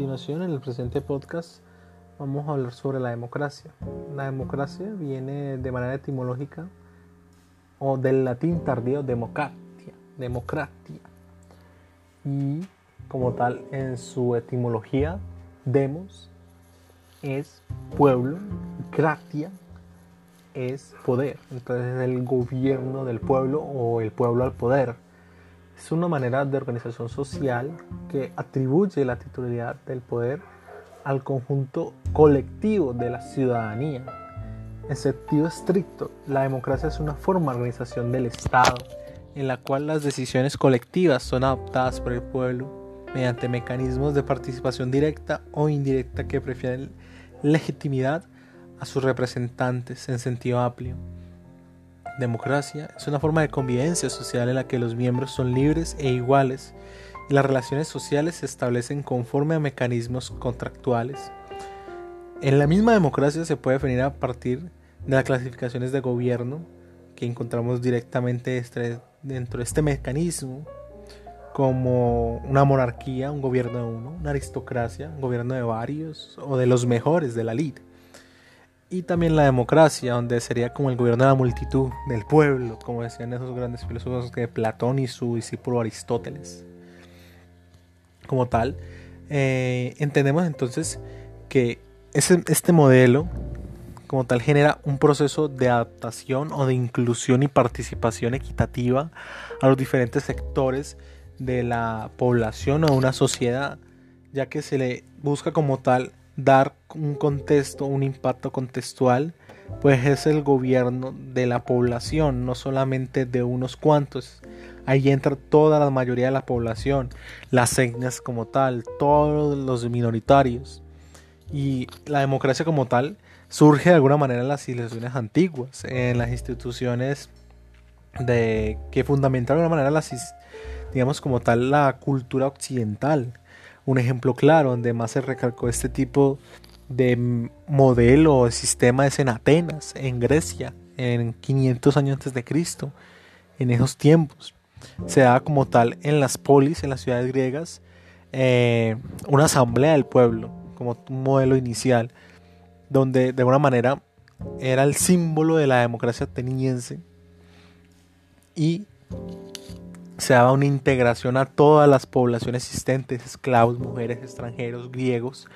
continuación, en el presente podcast, vamos a hablar sobre la democracia. La democracia viene de manera etimológica o del latín tardío democratia, democratia. Y como tal, en su etimología, demos es pueblo, gratia es poder. Entonces es el gobierno del pueblo o el pueblo al poder es una manera de organización social que atribuye la titularidad del poder al conjunto colectivo de la ciudadanía. En sentido estricto, la democracia es una forma de organización del Estado en la cual las decisiones colectivas son adoptadas por el pueblo mediante mecanismos de participación directa o indirecta que prefieren legitimidad a sus representantes en sentido amplio. Democracia es una forma de convivencia social en la que los miembros son libres e iguales y las relaciones sociales se establecen conforme a mecanismos contractuales. En la misma democracia se puede definir a partir de las clasificaciones de gobierno que encontramos directamente este, dentro de este mecanismo como una monarquía, un gobierno de uno, una aristocracia, un gobierno de varios o de los mejores de la lid y también la democracia, donde sería como el gobierno de la multitud, del pueblo, como decían esos grandes filósofos de Platón y su discípulo Aristóteles. Como tal, eh, entendemos entonces que ese, este modelo, como tal, genera un proceso de adaptación o de inclusión y participación equitativa a los diferentes sectores de la población o una sociedad, ya que se le busca como tal dar un contexto, un impacto contextual, pues es el gobierno de la población, no solamente de unos cuantos. Ahí entra toda la mayoría de la población, las etnias como tal, todos los minoritarios. Y la democracia como tal surge de alguna manera en las civilizaciones antiguas, en las instituciones de que fundamentan de alguna manera las digamos como tal la cultura occidental un ejemplo claro donde más se recalcó este tipo de modelo o sistema es en Atenas, en Grecia, en 500 años antes de Cristo, en esos tiempos. Se da como tal en las polis, en las ciudades griegas, eh, una asamblea del pueblo, como un modelo inicial, donde de alguna manera era el símbolo de la democracia ateniense y se daba una integración a todas las poblaciones existentes, esclavos, mujeres, extranjeros, griegos,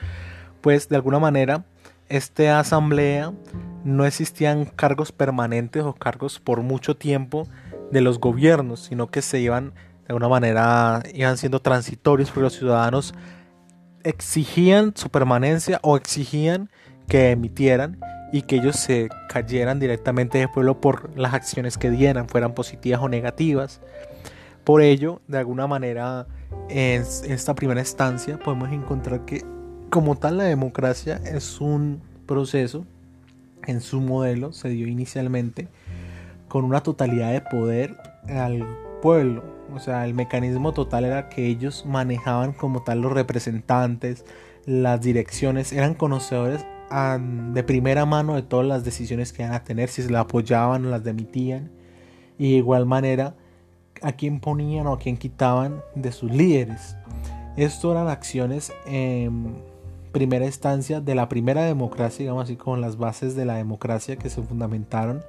pues de alguna manera esta asamblea no existían cargos permanentes o cargos por mucho tiempo de los gobiernos, sino que se iban de alguna manera iban siendo transitorios porque los ciudadanos exigían su permanencia o exigían que emitieran y que ellos se cayeran directamente del pueblo por las acciones que dieran, fueran positivas o negativas. Por ello, de alguna manera, en esta primera instancia podemos encontrar que como tal la democracia es un proceso, en su modelo se dio inicialmente con una totalidad de poder al pueblo. O sea, el mecanismo total era que ellos manejaban como tal los representantes, las direcciones, eran conocedores de primera mano de todas las decisiones que iban a tener, si se la apoyaban o las demitían. Y de igual manera a quién ponían o a quién quitaban de sus líderes. Esto eran acciones en primera instancia de la primera democracia, digamos así, con las bases de la democracia que se fundamentaron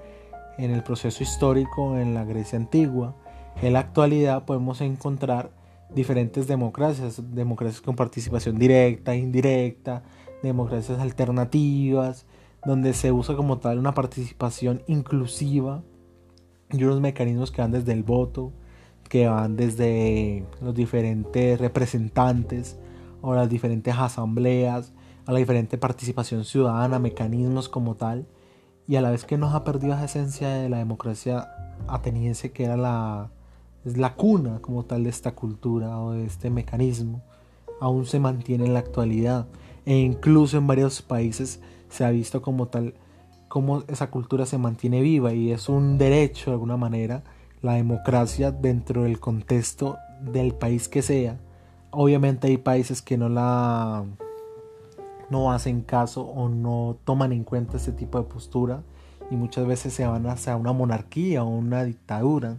en el proceso histórico en la Grecia antigua. En la actualidad podemos encontrar diferentes democracias, democracias con participación directa, indirecta, democracias alternativas, donde se usa como tal una participación inclusiva y unos mecanismos que van desde el voto, que van desde los diferentes representantes o las diferentes asambleas, a la diferente participación ciudadana, mecanismos como tal, y a la vez que nos ha perdido esa esencia de la democracia ateniense que era la, es la cuna como tal de esta cultura o de este mecanismo, aún se mantiene en la actualidad. E incluso en varios países se ha visto como tal cómo esa cultura se mantiene viva y es un derecho de alguna manera la democracia dentro del contexto del país que sea. Obviamente hay países que no la no hacen caso o no toman en cuenta este tipo de postura y muchas veces se van hacia una monarquía o una dictadura.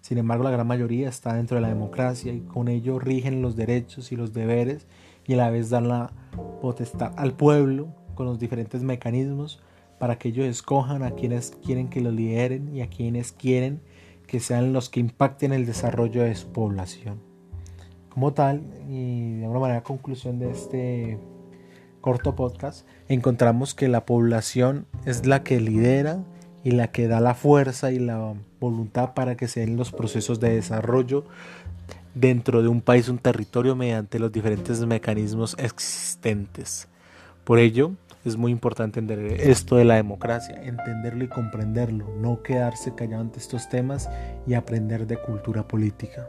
Sin embargo, la gran mayoría está dentro de la democracia y con ello rigen los derechos y los deberes y a la vez dar la potestad al pueblo con los diferentes mecanismos para que ellos escojan a quienes quieren que lo lideren y a quienes quieren que sean los que impacten el desarrollo de su población. Como tal, y de alguna manera conclusión de este corto podcast, encontramos que la población es la que lidera y la que da la fuerza y la voluntad para que se den los procesos de desarrollo dentro de un país, un territorio, mediante los diferentes mecanismos existentes. Por ello, es muy importante entender esto de la democracia, entenderlo y comprenderlo, no quedarse callado ante estos temas y aprender de cultura política.